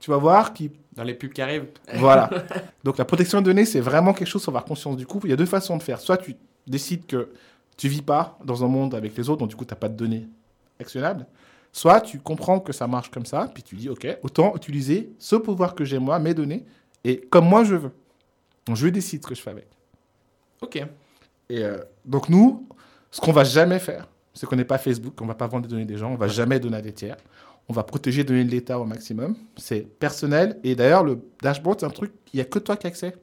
tu vas voir qui Dans les pubs qui arrivent. voilà. Donc la protection de données, c'est vraiment quelque chose, faut avoir conscience du coup. Il y a deux façons de faire. Soit tu décides que tu vis pas dans un monde avec les autres, donc du coup, tu n'as pas de données actionnables. Soit tu comprends que ça marche comme ça, puis tu dis, OK, autant utiliser ce pouvoir que j'ai moi, mes données, et comme moi je veux. Donc je décide ce que je fais avec. Ok. Et euh, donc nous, ce qu'on va jamais faire, c'est qu'on n'est pas Facebook, on va pas vendre des données des gens, on va jamais donner à des tiers. On va protéger les données de l'État au maximum. C'est personnel. Et d'ailleurs, le dashboard, c'est un truc, il n'y a que toi qui as accès.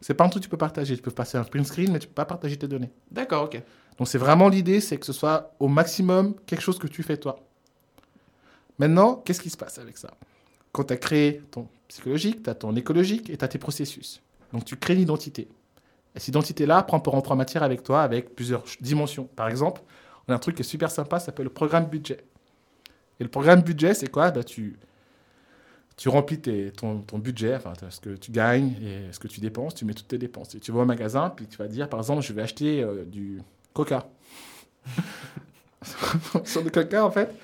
C'est pas un truc que tu peux partager. Tu peux passer un print screen, mais tu peux pas partager tes données. D'accord, ok. Donc c'est vraiment l'idée, c'est que ce soit au maximum quelque chose que tu fais toi. Maintenant, qu'est-ce qui se passe avec ça? Quand tu as créé ton psychologique, tu as ton écologique et tu as tes processus. Donc tu crées une identité. Et cette identité-là, peut rentrer en matière avec toi avec plusieurs dimensions. Par exemple, on a un truc qui est super sympa, ça s'appelle le programme budget. Et le programme budget, c'est quoi? Bah, tu, tu remplis ton, budget, enfin, ce que tu gagnes et ce que tu dépenses, tu mets toutes tes dépenses. Et tu vas au magasin, puis tu vas dire, par exemple, je vais acheter euh, du coca. Sur le coca, en fait,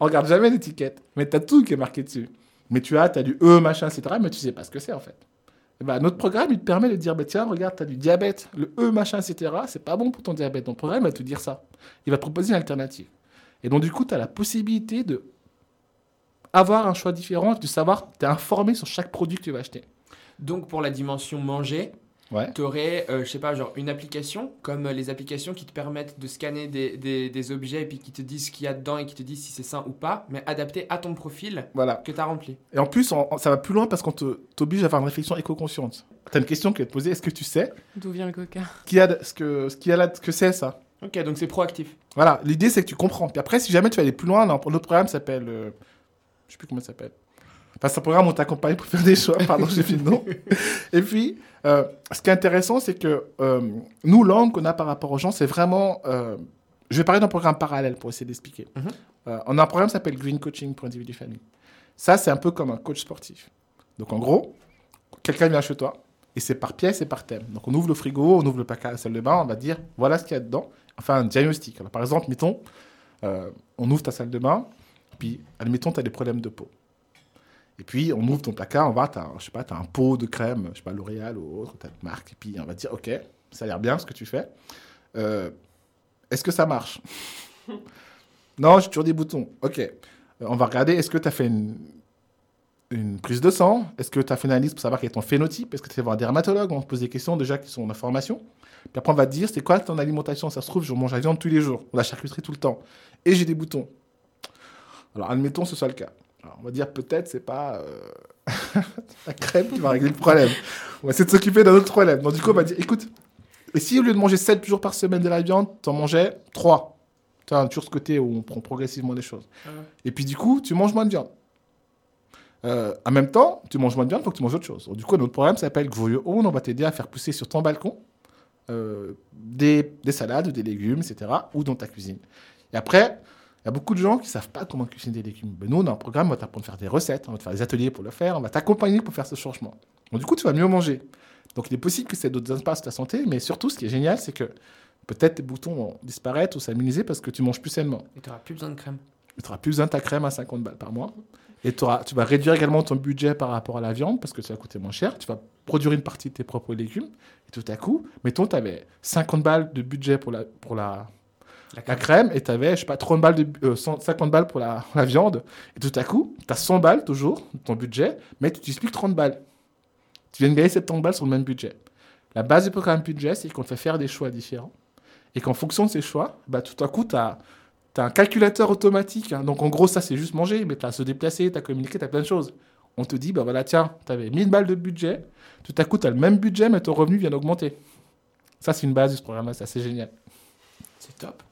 on regarde jamais l'étiquette, mais tu as tout qui est marqué dessus. Mais tu as, as du E, machin, etc., mais tu sais pas ce que c'est, en fait. Et ben, notre programme, il te permet de dire, bah, tiens, regarde, tu as du diabète, le E, machin, etc., c'est pas bon pour ton diabète. Ton programme va te dire ça. Il va te proposer une alternative. Et donc, du coup, tu as la possibilité de avoir un choix différent, de savoir, tu es informé sur chaque produit que tu vas acheter. Donc pour la dimension manger, Ouais. tu aurais, je sais pas, genre une application, comme euh, les applications qui te permettent de scanner des, des, des objets et puis qui te disent ce qu'il y a dedans et qui te disent si c'est sain ou pas, mais adapté à ton profil Voilà. que tu as rempli. Et en plus, on- on- ça va plus loin parce qu'on te- t'oblige à avoir une réflexion éco-consciente. Tu as une question qui va te poser est-ce que tu sais D'où vient le coca ce qu'il y a ce que, ce qu'il y a là, ce que c'est ça? Ok, donc c'est proactif. Voilà, l'idée c'est que tu comprends. Puis après, si jamais tu veux aller plus loin, notre notre programme s'appelle. euh, je sais plus comment ça s'appelle. Enfin, c'est un programme où on t'accompagne pour faire des choix. Pardon, j'ai le nom. Et puis, euh, ce qui est intéressant, c'est que euh, nous, l'angle qu'on a par rapport aux gens, c'est vraiment. euh, je vais parler d'un programme parallèle pour essayer d'expliquer. Mhm. On a un programme qui s'appelle Green Coaching pour individu famille. Ça, c'est un peu comme un coach sportif. Donc, en gros, quelqu'un vient chez toi et c'est par pièce et par thème. Donc, on ouvre le frigo, on ouvre le placard à la salle de bain, on va dire voilà ce qu'il y a dedans. Enfin, un diagnostic. Alors, par exemple, mettons, on ouvre ta salle de bain, puis admettons, tu as des problèmes de peau. Et puis, on ouvre ton placard, on va, tu as, je sais pas, t'as un pot de crème, je sais pas, L'Oréal ou autre, tu as une marque, et puis on va dire, OK, ça a l'air bien ce que tu fais. Euh, Est-ce que ça marche? Non, j'ai toujours des boutons. OK. Euh, on va regarder, est-ce que tu as fait une, une prise de sang? Est-ce que tu as fait une analyse pour savoir quel est ton phénotype? Est-ce que tu es voir un dermatologue? On te pose des questions déjà qui sont en information. Puis après, on va te dire, c'est quoi ton alimentation? Ça se trouve, je mange la viande tous les jours, ou la charcuterie tout le temps. Et j'ai des boutons. Alors, admettons que ce soit le cas. Alors, on va dire, peut-être, c'est pas euh, la crème qui va régler le problème. On va essayer de s'occuper d'un autre problème. Donc, du coup, on va dire, écoute, et si au lieu de manger 7 jours par semaine de la viande, tu en mangeais 3 Tu as toujours ce côté où on prend progressivement les choses. Et puis, du coup, tu manges moins de viande. Euh, en même temps, tu manges moins de viande, il faut que tu manges autre chose. Donc, du coup, notre programme s'appelle Grow On va t'aider à faire pousser sur ton balcon euh, des, des salades, des légumes, etc. ou dans ta cuisine. Et après, il y a beaucoup de gens qui ne savent pas comment cuisiner des légumes. Ben, nous, on a un programme, on va t'apprendre à faire des recettes, on va te faire des ateliers pour le faire, on va t'accompagner pour faire ce changement. Donc, du coup, tu vas mieux manger. Donc, il est possible que c'est d'autres impacts sur ta santé, mais surtout, ce qui est génial, c'est que peut-être tes boutons vont disparaître ou s'améliorer parce que tu manges plus sainement. Et tu n'auras plus besoin de crème. Tu n'auras plus besoin de ta crème à 50 balles par mois. Et t'auras- tu vas réduire également ton budget par rapport à la viande parce que ça va coûter moins cher. Tu vas produire une partie de tes propres légumes. Et tout à coup, mettons, tu avais 50 balles de budget pour la, pour la, La la crème. et tu avais, je sais pas, 30 balles de, euh, 100 50 balles pour la, la viande. Et tout à coup, tu as 100 balles toujours, ton budget, mais tu que 30 balles. Tu viens de gagner 70 balles sur le même budget. La base du programme budget, c'est qu'on te fait faire des choix différents. Et qu'en fonction de ces choix, bah, tout à coup, tu as, un calculateur automatique. hein. Donc en gros, ça, c'est juste manger, mais tu as se déplacer, tu as communiqué, tu as plein de choses. On te dit, bah voilà, tiens, tu avais 1000 balles de budget. Tout à coup, tu as le même budget, mais ton revenu vient d'augmenter. Ça, c'est une base de ce programme-là, c'est assez génial. C'est top.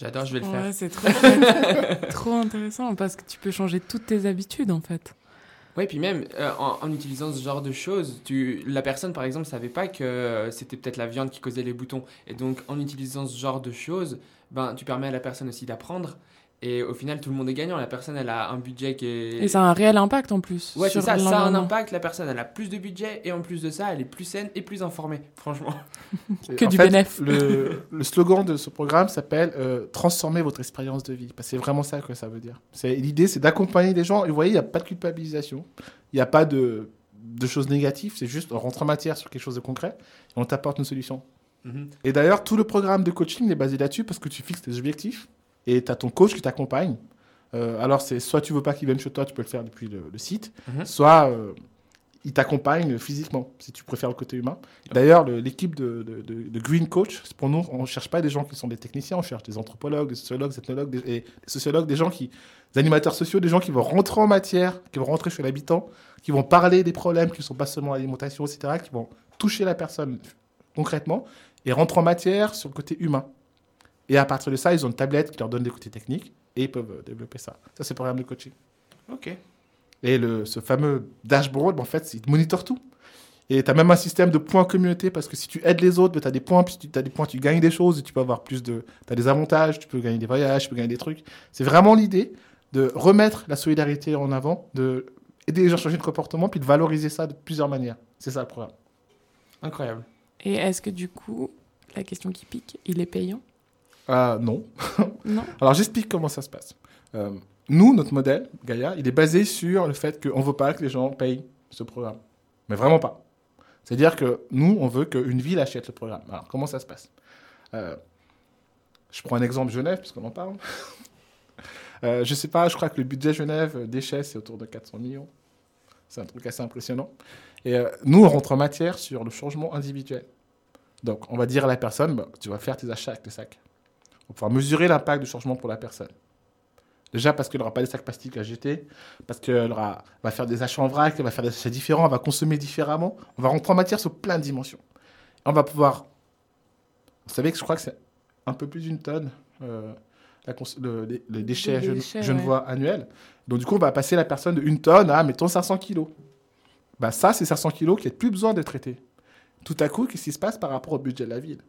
J'adore, je vais le faire. C'est trop intéressant parce que tu peux changer toutes tes habitudes en fait. Ouais, puis même euh, en, en utilisant ce genre de choses, tu, la personne par exemple savait pas que euh, c'était peut-être la viande qui causait les boutons. Et donc en utilisant ce genre de choses, ben, tu permets à la personne aussi d'apprendre. Et au final, tout le monde est gagnant. La personne, elle a un budget qui est. Et ça a un réel impact en plus. Ouais, c'est ça, ça a un impact. La personne, elle a plus de budget et en plus de ça, elle est plus saine et plus informée, franchement. Que en du fait, bénéf. Le, le slogan de ce programme s'appelle euh, Transformer votre expérience de vie. Parce que c'est vraiment ça que ça veut dire. C'est- L'idée, c'est d'accompagner les gens. Et vous voyez, il n'y a pas de culpabilisation. Il n'y a pas de, de choses négatives. C'est juste on rentre en matière sur quelque chose de concret et on t'apporte une solution. Mhm. Et d'ailleurs, tout le programme de coaching est basé là-dessus parce que tu fixes tes objectifs et tu as ton coach qui t'accompagne. Euh, alors, c'est soit tu veux pas qu'il vienne chez toi, tu peux le faire depuis le, le site, Mhm. soit euh, il t'accompagne physiquement, si tu préfères le côté humain. D'ailleurs, le- l'équipe de, de- de- de Green Coach, pour nous, on ne cherche pas des gens qui sont des techniciens, on cherche des anthropologues, des sociologues, des ethnologues des, et des sociologues, des gens qui, des animateurs sociaux, des gens qui vont rentrer en matière, qui vont rentrer chez l'habitant, qui vont parler des problèmes qui ne sont pas seulement l'alimentation, etc., qui vont toucher la personne concrètement et rentrer en matière sur le côté humain. Et à partir de ça, ils ont une tablette qui leur donne des côtés techniques et ils peuvent euh, développer ça. Ça, c'est le programme de coaching. Ok. Et le, ce fameux dashboard, en fait, il te monitore tout. Et tu as même un système de points communauté parce que si tu aides les autres, tu as des points, puis tu as des points, tu gagnes des choses, et tu peux avoir plus de. Tu as des avantages, tu peux gagner des voyages, tu peux gagner des trucs. C'est vraiment l'idée de remettre la solidarité en avant, de aider les gens à changer de comportement, puis de valoriser ça de plusieurs manières. C'est ça le programme. Incroyable. Et est-ce que du coup, la question qui pique, il est payant? Ah non. Non Alors j'explique comment ça se passe. Euh, nous, notre modèle, Gaïa, il est basé sur le fait qu'on ne veut pas que les gens payent ce programme. Mais vraiment pas. C'est-à-dire que nous, on veut qu'une ville achète le programme. Alors comment ça se passe? Euh, Je prends un exemple Genève, puisqu'on en parle. euh, je sais pas, je crois que le budget Genève euh, déchets, c'est autour de 400 millions. C'est un truc assez impressionnant. Et euh, nous, on rentre en matière sur le changement individuel. Donc, on va dire à la personne, bah, tu vas faire tes achats avec le sac. On va pouvoir mesurer l'impact du changement pour la personne. Déjà parce qu'elle n'aura pas des sacs plastiques à jeter, parce qu'elle va faire des achats en vrac, elle va faire des achats différents, elle va consommer différemment. On va rentrer en matière sur plein de dimensions. On va pouvoir... Vous savez que je crois que c'est un peu plus d'une tonne, euh, la le, les, les déchets, Les annuels. Donc du coup, on va passer la personne de une tonne à, mettons, 500 kilos. Bah, ça, c'est 500 kilos qui n'ont plus besoin d'être traités. Tout à coup, qu'est-ce qui se passe par rapport au budget de la ville?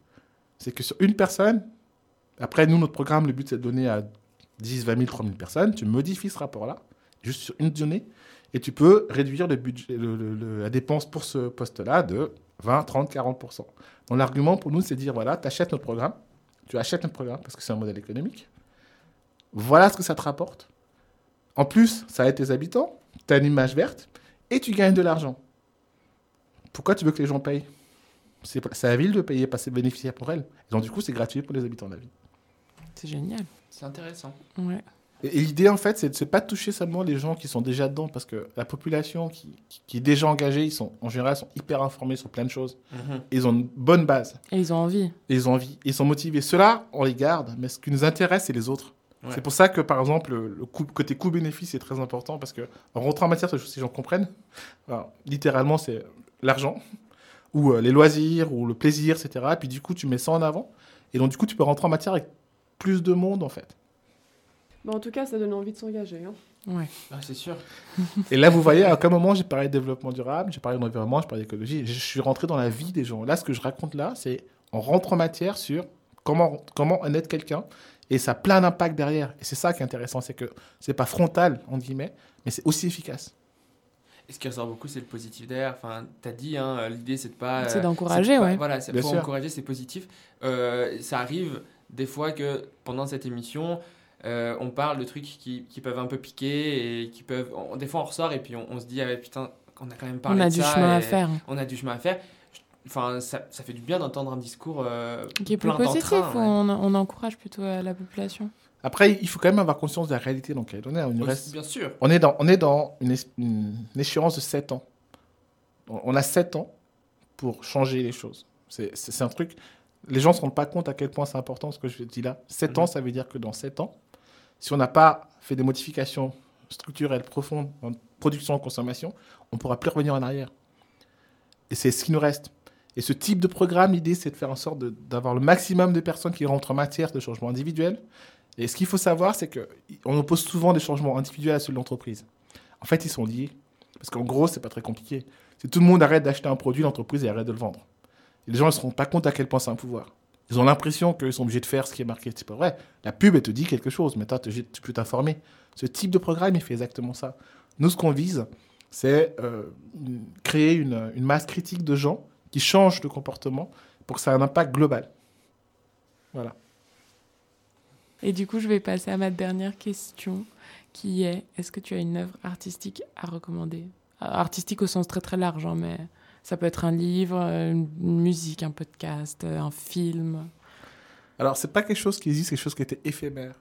C'est que sur une personne, après, nous, notre programme, le but, c'est de donner à 10, 20 000, 30 000 personnes. Tu modifies ce rapport-là, juste sur une donnée, et tu peux réduire le budget, la dépense pour ce poste-là de 20, 30, 40% Donc, l'argument pour nous, c'est de dire voilà, tu achètes notre programme, tu achètes notre programme parce que c'est un modèle économique. Voilà ce que ça te rapporte. En plus, ça aide tes habitants, tu as une image verte, et tu gagnes de l'argent. Pourquoi tu veux que les gens payent? C'est à la ville de payer, pas c'est bénéficiaire pour elle. Donc, du coup, c'est gratuit pour les habitants de la ville. C'est génial. C'est intéressant. Ouais. Et, et l'idée, en fait, c'est de ne pas toucher seulement les gens qui sont déjà dedans, parce que la population qui, qui- qui est déjà engagée, ils sont, en général, sont hyper informés sur plein de choses. Ils ont une bonne base, Et ils ont envie. et ils ont envie, ils sont motivés. Ceux-là, on les garde, mais ce qui nous intéresse, c'est les autres. Ouais. C'est pour ça que, par exemple, le, coût- côté coût-bénéfice est très important, parce que en rentrant en matière, si les gens comprennent, alors, littéralement, c'est l'argent, ou euh, les loisirs, ou le plaisir, etc. Et puis, du coup, tu mets ça en avant, et donc, du coup, tu peux rentrer en matière avec plus de monde, en fait. En tout cas, ça donne envie de s'engager. hein. Ouais. Ah, c'est sûr. Et là, vous voyez, à quel moment j'ai parlé de développement durable, j'ai parlé de l'environnement, j'ai parlé d'écologie. Je suis rentré dans la vie des gens. Là, ce que je raconte là, c'est on rentre en matière sur comment, comment on aide quelqu'un et ça a plein d'impact derrière. Et c'est ça qui est intéressant, c'est que c'est pas frontal, en guillemets, mais c'est aussi efficace. Et ce qui ressort beaucoup, c'est le positif derrière. Enfin, t'as dit, hein, l'idée, c'est de pas. C'est euh, d'encourager, pas- ouais. Voilà, c'est faut sûr. encourager, c'est positif. Euh, ça arrive des fois que pendant cette émission, euh, on parle de trucs qui, qui peuvent un peu piquer et qui peuvent. on- des fois, on ressort et puis on, on se dit, ah ouais, putain, on a quand même parlé On a de du ça chemin à faire. On a du chemin à faire. Enfin, ça, ça fait du bien d'entendre un discours euh, Qui est plus plein positif, ouais. on, on encourage plutôt la population? Après, il faut quand même avoir conscience de la réalité dans laquelle on est. Aussi, reste- Bien sûr. on est dans, on est dans une, es- une échéance de 7 ans. On on a 7 ans pour changer les choses. C'est un truc. Les gens ne se rendent pas compte à quel point c'est important ce que je dis là. 7 Mhm. ans, ça veut dire que dans 7 ans, si on n'a pas fait des modifications structurelles profondes en production et consommation, on ne pourra plus revenir en arrière. Et c'est ce qui nous reste. Et ce type de programme, l'idée, c'est de faire en sorte d'avoir le maximum de personnes qui rentrent en matière de changement individuel. Et ce qu'il faut savoir, c'est qu'on oppose souvent des changements individuels à ceux de l'entreprise. En fait, ils sont liés. Parce qu'en gros, c'est pas très compliqué. Si tout le monde arrête d'acheter un produit, l'entreprise arrête de le vendre. Les gens ne se rendent pas compte à quel point c'est un pouvoir. Ils ont l'impression qu'ils sont obligés de faire ce qui est marqué. C'est pas vrai. La pub, elle te dit quelque chose, mais toi, tu peux t'informer. Ce type de programme, il fait exactement ça. Nous, ce qu'on vise, c'est euh, créer une, masse critique de gens qui changent de comportement pour que ça ait un impact global. Voilà. Et du coup, je vais passer à ma dernière question, qui est est-ce que tu as une œuvre artistique à recommander? Artistique au sens très très large, hein, mais ça peut être un livre, une musique, un podcast, un film. Alors, c'est pas quelque chose qui existe, c'est quelque chose qui était éphémère.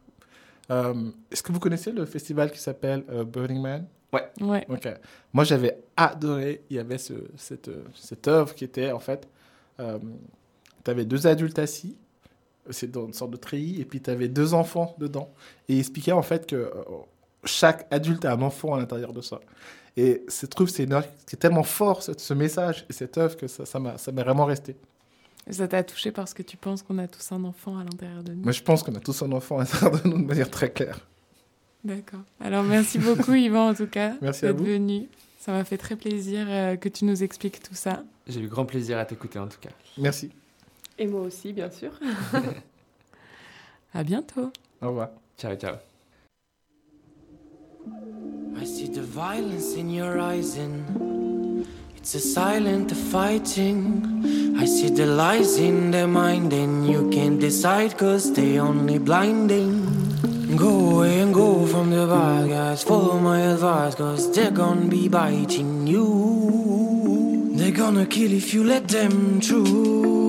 Euh, est-ce que vous connaissez le festival qui s'appelle euh, Burning Man? Ouais. ouais. Ok. Moi, j'avais adoré. Il y avait ce, cette, cette œuvre qui était en fait. Euh, tu avais deux adultes assis. C'est dans une sorte de treillis. Et puis, tu avais deux enfants dedans. Et il expliquait en fait que chaque adulte a un enfant à l'intérieur de ça. Et je trouve c'est c'est tellement fort ce, ce, message et cette œuvre que ça m'a ça, vraiment resté. Ça t'a touché parce que tu penses qu'on a tous un enfant à l'intérieur de nous? Moi, je pense qu'on a tous un enfant à l'intérieur de nous de manière très claire. D'accord. Alors, merci beaucoup, Yvan, en tout cas, d'être venu. Ça m'a fait très plaisir euh, que tu nous expliques tout ça. J'ai eu grand plaisir à t'écouter, en tout cas. Merci. Et moi aussi, bien sûr. à bientôt. Au revoir. Ciao, ciao. I see the violence in your eyes and it's a silent fighting. I see the lies in their mind and you can't decide cause they only blinding. Go away and go from the bad guys. Follow my advice, cause they're gonna be biting you. They're gonna kill if you let them through.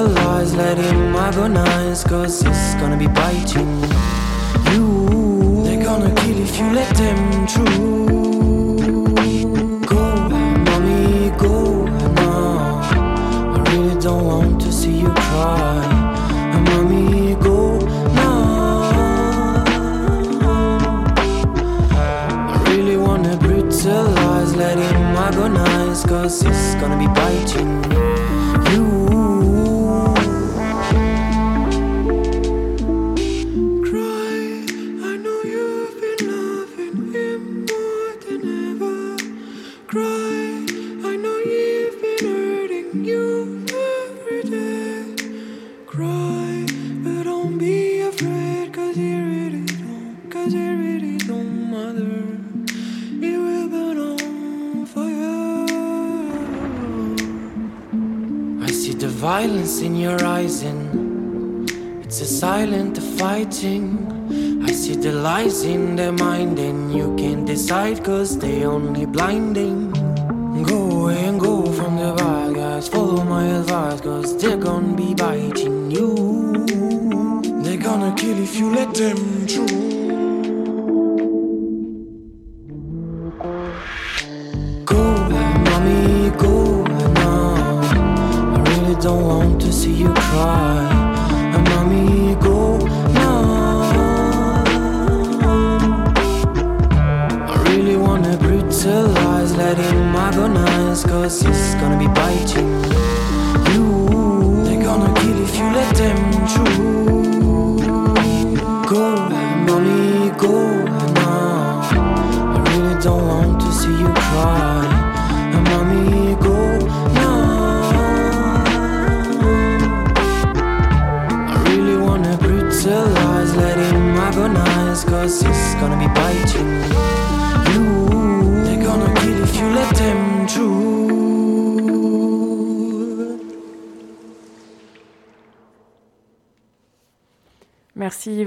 Brutalize, let him agonize, cause it's gonna be biting you. They're gonna kill if you let them through. Go, mommy, go now. I really don't want to see you cry. Mommy, go now. I really wanna brutalize, let him agonize, cause it's gonna be biting fighting. I see the lies in their mind and you can't decide cause they only blinding. cause this is gonna be biting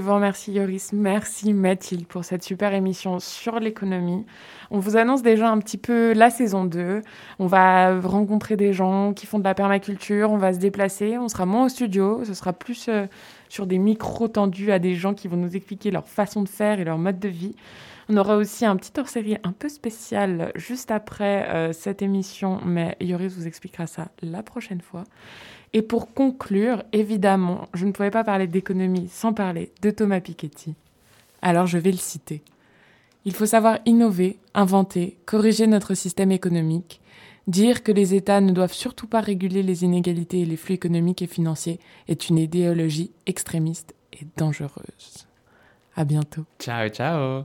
Yvan, merci Yoris, merci Mathilde pour cette super émission sur l'économie. On vous annonce déjà un petit peu la saison 2. On va rencontrer des gens qui font de la permaculture, on va se déplacer, on sera moins au studio, ce sera plus euh, sur des micros tendus à des gens qui vont nous expliquer leur façon de faire et leur mode de vie. On aura aussi un petit hors-série un peu spécial juste après euh, cette émission, mais Yoris vous expliquera ça la prochaine fois. Et pour conclure, évidemment, je ne pouvais pas parler d'économie sans parler de Thomas Piketty. Alors je vais le citer. Il faut savoir innover, inventer, corriger notre système économique. Dire que les États ne doivent surtout pas réguler les inégalités et les flux économiques et financiers est une idéologie extrémiste et dangereuse. À bientôt. Ciao, ciao